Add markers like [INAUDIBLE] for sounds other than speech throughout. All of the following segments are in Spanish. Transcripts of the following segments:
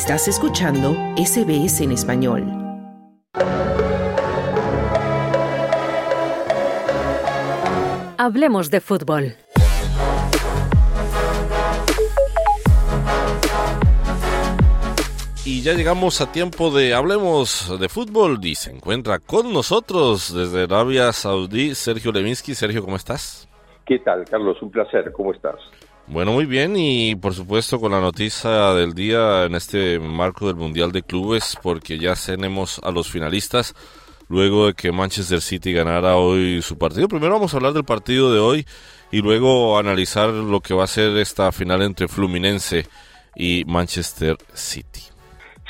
Estás escuchando SBS en español. Hablemos de fútbol. Y ya llegamos a tiempo de Hablemos de fútbol y se encuentra con nosotros desde Arabia Saudí Sergio Levinsky. Sergio, ¿cómo estás? ¿Qué tal, Carlos? Un placer. ¿Cómo estás? Bueno, muy bien y por supuesto con la noticia del día en este marco del Mundial de Clubes porque ya tenemos a los finalistas luego de que Manchester City ganara hoy su partido. Primero vamos a hablar del partido de hoy y luego analizar lo que va a ser esta final entre Fluminense y Manchester City.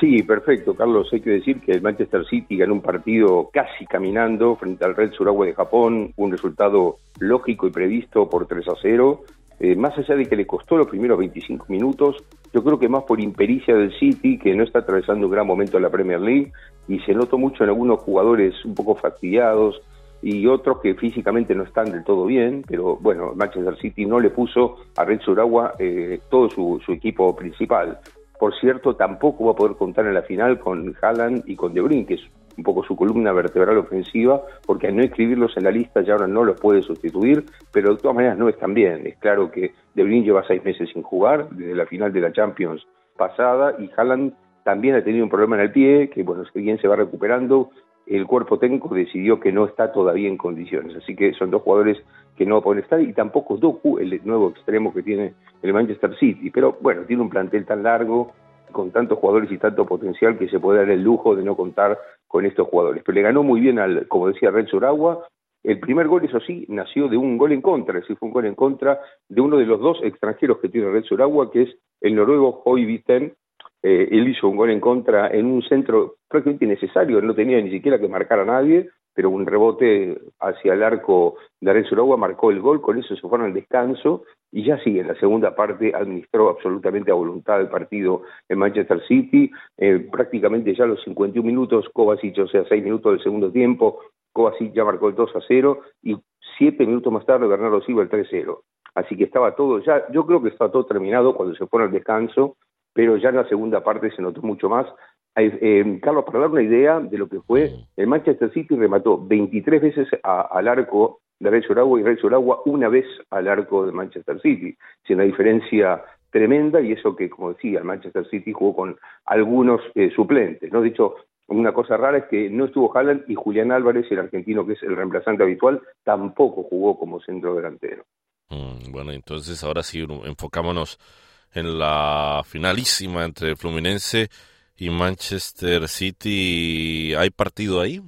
Sí, perfecto, Carlos. Hay que decir que el Manchester City ganó un partido casi caminando frente al Red Suragua de Japón, un resultado lógico y previsto por 3 a 0. Eh, más allá de que le costó los primeros 25 minutos, yo creo que más por impericia del City, que no está atravesando un gran momento en la Premier League, y se notó mucho en algunos jugadores un poco fastidiados y otros que físicamente no están del todo bien, pero bueno, Manchester City no le puso a Red Suragua eh, todo su, equipo principal. Por cierto, tampoco va a poder contar en la final con Haaland y con De Bruyne, que un poco su columna vertebral ofensiva, porque al no escribirlos en la lista ya ahora no los puede sustituir, pero de todas maneras no están bien. Es claro que De Bruyne lleva seis meses sin jugar, desde la final de la Champions pasada, y Haaland también ha tenido un problema en el pie, que bueno, si bien se va recuperando, el cuerpo técnico decidió que no está todavía en condiciones. Así que son dos jugadores que no pueden estar y tampoco Doku, el nuevo extremo que tiene el Manchester City. Pero bueno, tiene un plantel tan largo, con tantos jugadores y tanto potencial que se puede dar el lujo de no contar con estos jugadores. Pero le ganó muy bien al, como decía Red Suragua. El primer gol, eso sí, nació de un gol en contra, es decir, fue un gol en contra de uno de los dos extranjeros que tiene Red Suragua, que es el noruego Hoy Visten, eh, él hizo un gol en contra en un centro prácticamente innecesario, no tenía ni siquiera que marcar a nadie, pero un rebote hacia el arco de Arezzo marcó el gol, con eso se fueron al descanso y ya sigue en la segunda parte, administró absolutamente a voluntad el partido en Manchester City, eh, prácticamente ya a los 51 minutos, Kovacic, o sea, 6 minutos del segundo tiempo, Kovacic ya marcó el 2 a 0 y 7 minutos más tarde Bernardo Silva el 3 a 0. Así que estaba todo ya, yo creo que estaba todo terminado cuando se fueron al descanso, pero ya en la segunda parte se notó mucho más. Eh, Carlos, para dar una idea de lo que fue, el Manchester City remató 23 veces al arco de Suragua y Rey Suragua una vez al arco de Manchester City. sin una diferencia tremenda y eso que, como decía, el Manchester City jugó con algunos eh, suplentes. ¿no? De hecho, una cosa rara es que no estuvo Haaland y Julián Álvarez, el argentino que es el reemplazante habitual, tampoco jugó como centro delantero. Mm, bueno, entonces ahora sí, enfocámonos en la finalísima entre Fluminense y Manchester City. ¿Hay partido ahí?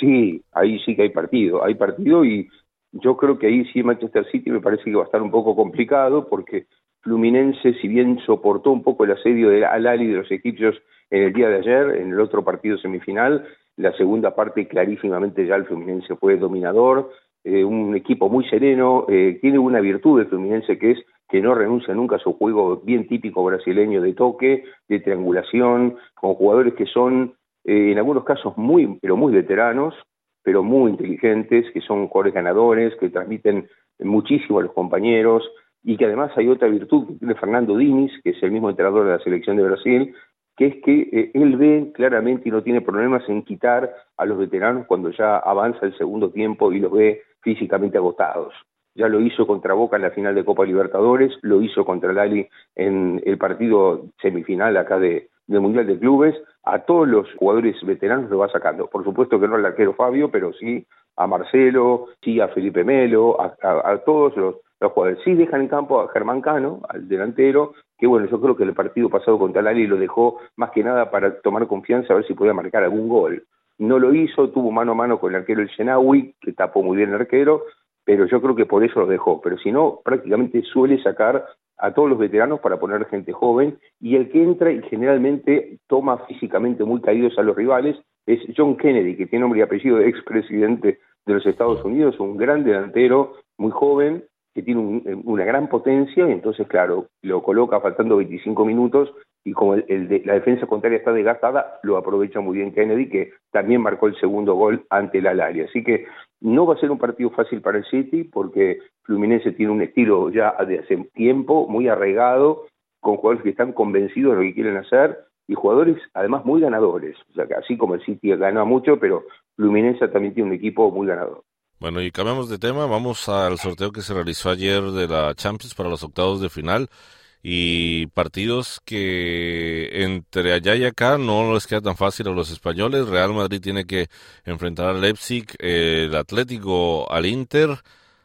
Sí, ahí sí que hay partido. Hay partido y yo creo que ahí sí Manchester City me parece que va a estar un poco complicado porque Fluminense, si bien soportó un poco el asedio del Al-Ali de los egipcios en el día de ayer, en el otro partido semifinal, la segunda parte clarísimamente ya el Fluminense fue dominador, eh, un equipo muy sereno, eh, tiene una virtud el Fluminense que es que no renuncia nunca a su juego bien típico brasileño de toque, de triangulación, con jugadores que son eh, en algunos casos muy, pero muy veteranos, pero muy inteligentes, que son jugadores ganadores, que transmiten muchísimo a los compañeros, y que además hay otra virtud que tiene Fernando Diniz, que es el mismo entrenador de la selección de Brasil, que es que eh, él ve claramente y no tiene problemas en quitar a los veteranos cuando ya avanza el segundo tiempo y los ve físicamente agotados ya lo hizo contra Boca en la final de Copa Libertadores, lo hizo contra el Ali en el partido semifinal acá de, del Mundial de Clubes, a todos los jugadores veteranos lo va sacando. Por supuesto que no al arquero Fabio, pero sí a Marcelo, sí a Felipe Melo, a, todos los, jugadores. Sí dejan en campo a Germán Cano, al delantero, que bueno, yo creo que el partido pasado contra el Ali lo dejó más que nada para tomar confianza, a ver si podía marcar algún gol. No lo hizo, tuvo mano a mano con el arquero el Shenawi, que tapó muy bien el arquero, pero yo creo que por eso lo dejó. Pero si no, prácticamente suele sacar a todos los veteranos para poner gente joven y el que entra y generalmente toma físicamente muy caídos a los rivales es John Kennedy, que tiene nombre y apellido de expresidente de los Estados Unidos, un gran delantero, muy joven, que tiene una gran potencia y entonces, claro, lo coloca faltando 25 minutos y como el, de, la defensa contraria está desgastada, lo aprovecha muy bien Kennedy, que también marcó el segundo gol ante la Alaria. Así que no va a ser un partido fácil para el City porque Fluminense tiene un estilo ya de hace tiempo muy arraigado, con jugadores que están convencidos de lo que quieren hacer y jugadores además muy ganadores. O sea, que así como el City gana mucho, pero Fluminense también tiene un equipo muy ganador. Bueno, y cambiamos de tema, vamos al sorteo que se realizó ayer de la Champions para los octavos de final y partidos que entre allá y acá no les queda tan fácil a los españoles. Real Madrid tiene que enfrentar al Leipzig, el Atlético al Inter,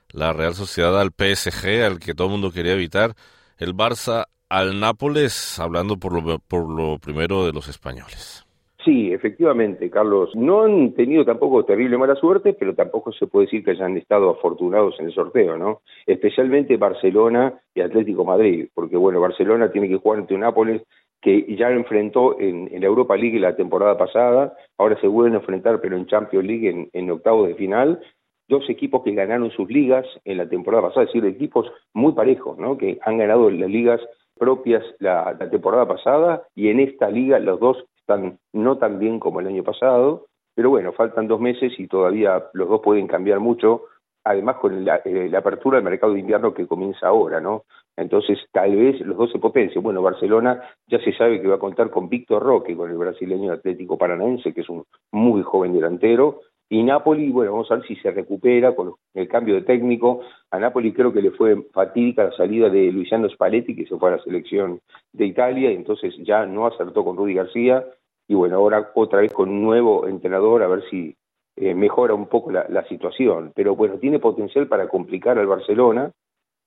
la Real Sociedad al PSG, al que todo el mundo quería evitar, el Barça al Nápoles, hablando por lo, por lo primero de los españoles. Sí, efectivamente, Carlos. No han tenido tampoco terrible mala suerte, pero tampoco se puede decir que hayan estado afortunados en el sorteo, ¿no? Especialmente Barcelona y Atlético Madrid, porque bueno, Barcelona tiene que jugar ante Nápoles que ya enfrentó en, la Europa League la temporada pasada, ahora se vuelven a enfrentar, pero en Champions League en, en octavos de final, dos equipos que ganaron sus ligas en la temporada pasada, es decir, equipos muy parejos, ¿no? Que han ganado las ligas propias la, temporada pasada y en esta liga los dos están no tan bien como el año pasado, pero bueno, faltan dos meses y todavía los dos pueden cambiar mucho, además con la, eh, apertura del mercado de invierno que comienza ahora, ¿no? Entonces tal vez los dos se potencien. Bueno, Barcelona ya se sabe que va a contar con Víctor Roque, con el brasileño Atlético Paranaense, que es un muy joven delantero, y Napoli, bueno, vamos a ver si se recupera con el cambio de técnico. A Napoli creo que le fue fatídica la salida de Luciano Spalletti, que se fue a la selección de Italia, y entonces ya no acertó con Rudy García. Y bueno, ahora otra vez con un nuevo entrenador, a ver si eh, mejora un poco la, la situación. Pero bueno, tiene potencial para complicar al Barcelona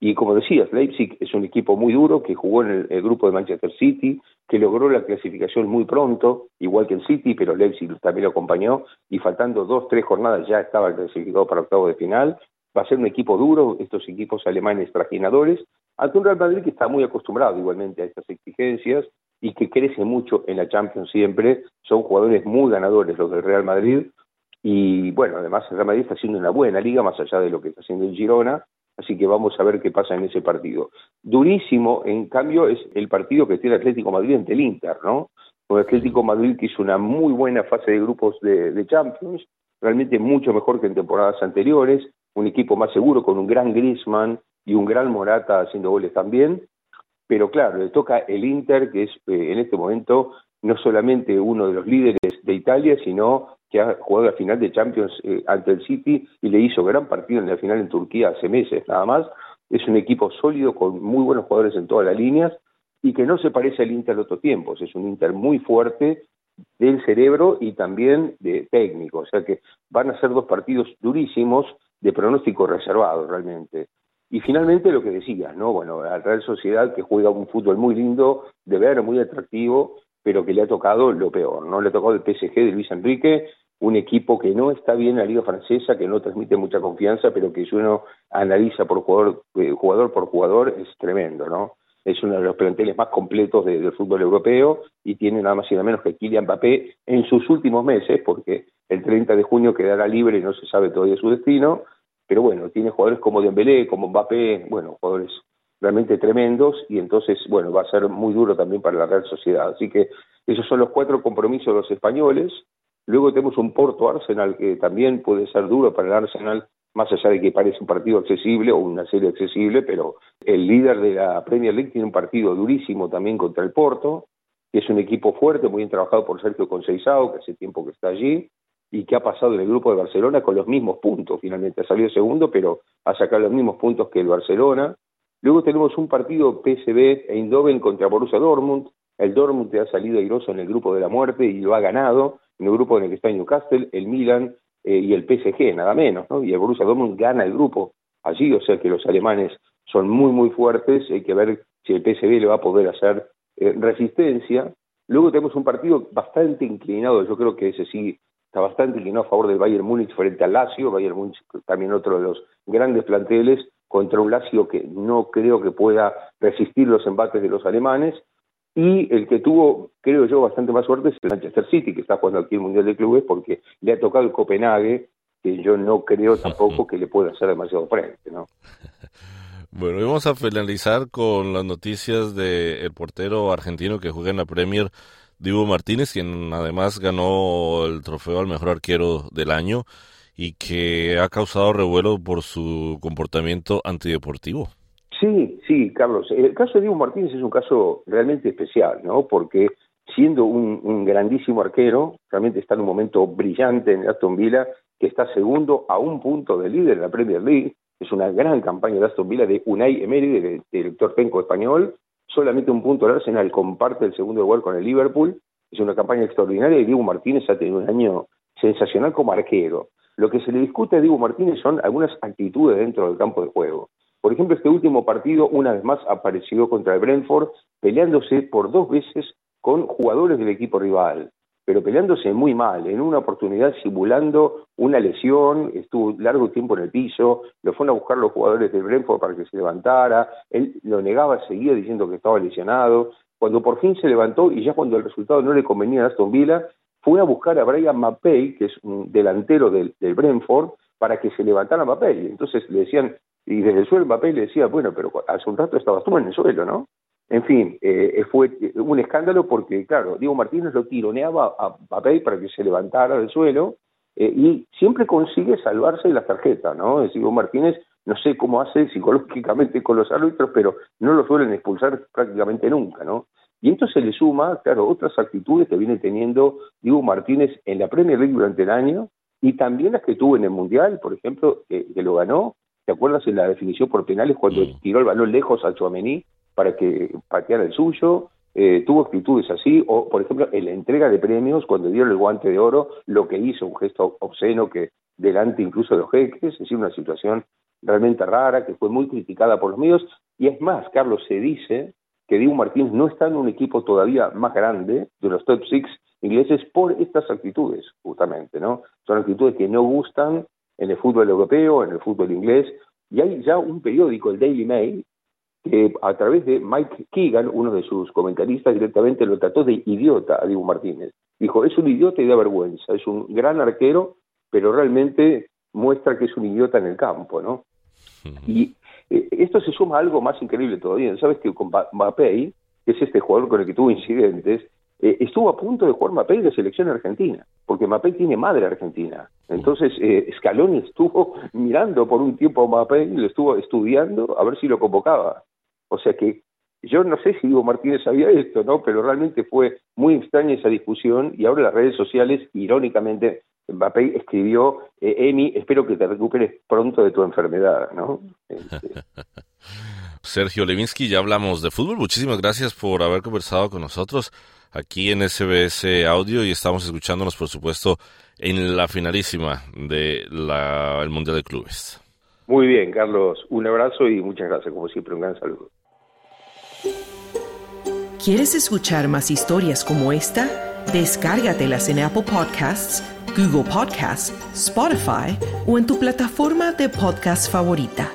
y como decías, Leipzig es un equipo muy duro que jugó en el, grupo de Manchester City, que logró la clasificación muy pronto, igual que el City, pero Leipzig también lo acompañó y faltando dos, tres jornadas ya estaba clasificado para octavo de final. Va a ser un equipo duro, estos equipos alemanes trajinadores, ante un Real Madrid que está muy acostumbrado igualmente a estas exigencias y que crece mucho en la Champions siempre. Son jugadores muy ganadores los del Real Madrid. Y bueno, además el Real Madrid está haciendo una buena liga, más allá de lo que está haciendo el Girona, Así que vamos a ver qué pasa en ese partido. Durísimo, en cambio, es el partido que tiene Atlético Madrid ante el Inter, ¿no? Con Atlético Madrid que hizo una muy buena fase de grupos de, Champions, realmente mucho mejor que en temporadas anteriores, un equipo más seguro con un gran Griezmann y un gran Morata haciendo goles también, pero claro, le toca el Inter, que es eh, en este momento no solamente uno de los líderes de Italia, sino que ha jugado la final de Champions eh, ante el City y le hizo gran partido en la final en Turquía hace meses nada más. Es un equipo sólido con muy buenos jugadores en todas las líneas y que no se parece al Inter de otros tiempos. Es un Inter muy fuerte del cerebro y también de técnico. O sea que van a ser dos partidos durísimos de pronóstico reservado realmente. Y finalmente lo que decía, ¿no? Bueno, la Real Sociedad que juega un fútbol muy lindo, de ver, muy atractivo, pero que le ha tocado lo peor, ¿no? Le ha tocado el PSG de Luis Enrique, un equipo que no está bien en la liga francesa, que no transmite mucha confianza, pero que si uno analiza por jugador, eh, jugador por jugador es tremendo, ¿no? Es uno de los planteles más completos del fútbol europeo y tiene nada más y nada menos que Kylian Mbappé en sus últimos meses, porque el 30 de junio quedará libre y no se sabe todavía su destino, pero bueno, tiene jugadores como Dembélé, como Mbappé, bueno, jugadores realmente tremendos y entonces, bueno, va a ser muy duro también para la Real Sociedad. Así que esos son los cuatro compromisos de los españoles. Luego tenemos un Porto Arsenal que también puede ser duro para el Arsenal, más allá de que parece un partido accesible o una serie accesible, pero el líder de la Premier League tiene un partido durísimo también contra el Porto, que es un equipo fuerte, muy bien trabajado por Sergio Conceizao, que hace tiempo que está allí, y que ha pasado en el grupo de Barcelona con los mismos puntos. Finalmente ha salido segundo, pero ha sacado los mismos puntos que el Barcelona. Luego tenemos un partido PSV Eindhoven contra Borussia Dortmund. El Dortmund ha salido airoso en el grupo de la muerte y lo ha ganado. En el grupo en el que está Newcastle, el Milan eh, y el PSG, nada menos. ¿no? Y el Borussia Dortmund gana el grupo allí. O sea que los alemanes son muy, muy fuertes. Hay que ver si el PSV le va a poder hacer eh, resistencia. Luego tenemos un partido bastante inclinado. Yo creo que ese sí está bastante inclinado a favor del Bayern Múnich frente al Lazio. Bayern Múnich también otro de los grandes planteles contra un Lazio que no creo que pueda resistir los embates de los alemanes. Y el que tuvo, creo yo, bastante más suerte es el Manchester City, que está jugando aquí el Mundial de Clubes, porque le ha tocado el Copenhague, que yo no creo tampoco que le pueda hacer demasiado frente, ¿no? [LAUGHS] Bueno, vamos a finalizar con las noticias del portero argentino que juega en la Premier, Divo Martínez, quien además ganó el trofeo al mejor arquero del año y que ha causado revuelo por su comportamiento antideportivo. Sí, sí, Carlos. El caso de Diego Martínez es un caso realmente especial, ¿no? Porque siendo un, grandísimo arquero, realmente está en un momento brillante en Aston Villa, que está segundo a un punto de líder en la Premier League. Es una gran campaña de Aston Villa de Unai Emery, del director técnico español. Solamente un punto el Arsenal comparte el segundo lugar con el Liverpool. Es una campaña extraordinaria y Diego Martínez ha tenido un año sensacional como arquero. Lo que se le discute a Diego Martínez son algunas actitudes dentro del campo de juego. Por ejemplo, este último partido, una vez más, apareció contra el Brentford, peleándose por dos veces con jugadores del equipo rival, pero peleándose muy mal, en una oportunidad simulando una lesión, estuvo largo tiempo en el piso, lo fueron a buscar los jugadores del Brentford para que se levantara, él lo negaba, seguía diciendo que estaba lesionado, cuando por fin se levantó y ya cuando el resultado no le convenía a Aston Villa, fue a buscar a Brian Mappey, que es un delantero del, Brentford, para que se levantara Mappey. Entonces le decían, y desde el suelo Mappey le decía, bueno, pero hace un rato estabas tú en el suelo, ¿no? En fin, eh, fue un escándalo porque, claro, Diego Martínez lo tironeaba a Papey para que se levantara del suelo eh, y siempre consigue salvarse de las tarjetas, ¿no? Es Diego Martínez, no sé cómo hace psicológicamente con los árbitros, pero no lo suelen expulsar prácticamente nunca, ¿no? Y entonces se le suma, claro, otras actitudes que viene teniendo Diego Martínez en la Premier League durante el año y también las que tuvo en el Mundial, por ejemplo, que, lo ganó. ¿Te acuerdas en la definición por penales cuando tiró el balón lejos a Chouameni? para que pateara el suyo, eh, tuvo actitudes así, o por ejemplo en la entrega de premios, cuando dio el guante de oro, lo que hizo, un gesto obsceno que delante incluso de los jeques, es decir, una situación realmente rara, que fue muy criticada por los medios, y es más, Carlos, se dice que Diego Martínez no está en un equipo todavía más grande de los top six ingleses por estas actitudes, justamente, ¿no? Son actitudes que no gustan en el fútbol europeo, en el fútbol inglés, y hay ya un periódico, el Daily Mail, que a través de Mike Keegan, uno de sus comentaristas, directamente lo trató de idiota a Diego Martínez. Dijo, es un idiota y da vergüenza, es un gran arquero, pero realmente muestra que es un idiota en el campo, ¿no? Y eh, esto se suma a algo más increíble todavía. Sabes que con Mapei, que es este jugador con el que tuvo incidentes, eh, estuvo a punto de jugar Mapei de selección argentina, porque Mapei tiene madre argentina. Entonces, eh, Scaloni estuvo [LAUGHS] mirando por un tiempo a Mapei, lo estuvo estudiando a ver si lo convocaba. O sea que yo no sé si Diego Martínez sabía esto, ¿no? Pero realmente fue muy extraña esa discusión y ahora las redes sociales, irónicamente, Mbappé escribió, eh, Emi, espero que te recuperes pronto de tu enfermedad, ¿no? Este. [LAUGHS] Sergio Levinsky, ya hablamos de fútbol. Muchísimas gracias por haber conversado con nosotros aquí en SBS Audio y estamos escuchándonos, por supuesto, en la finalísima del Mundial de Clubes. Muy bien, Carlos. Un abrazo y muchas gracias. Como siempre, un gran saludo. ¿Quieres escuchar más historias como esta? Descárgatelas en Apple Podcasts, Google Podcasts, Spotify o en tu plataforma de podcast favorita.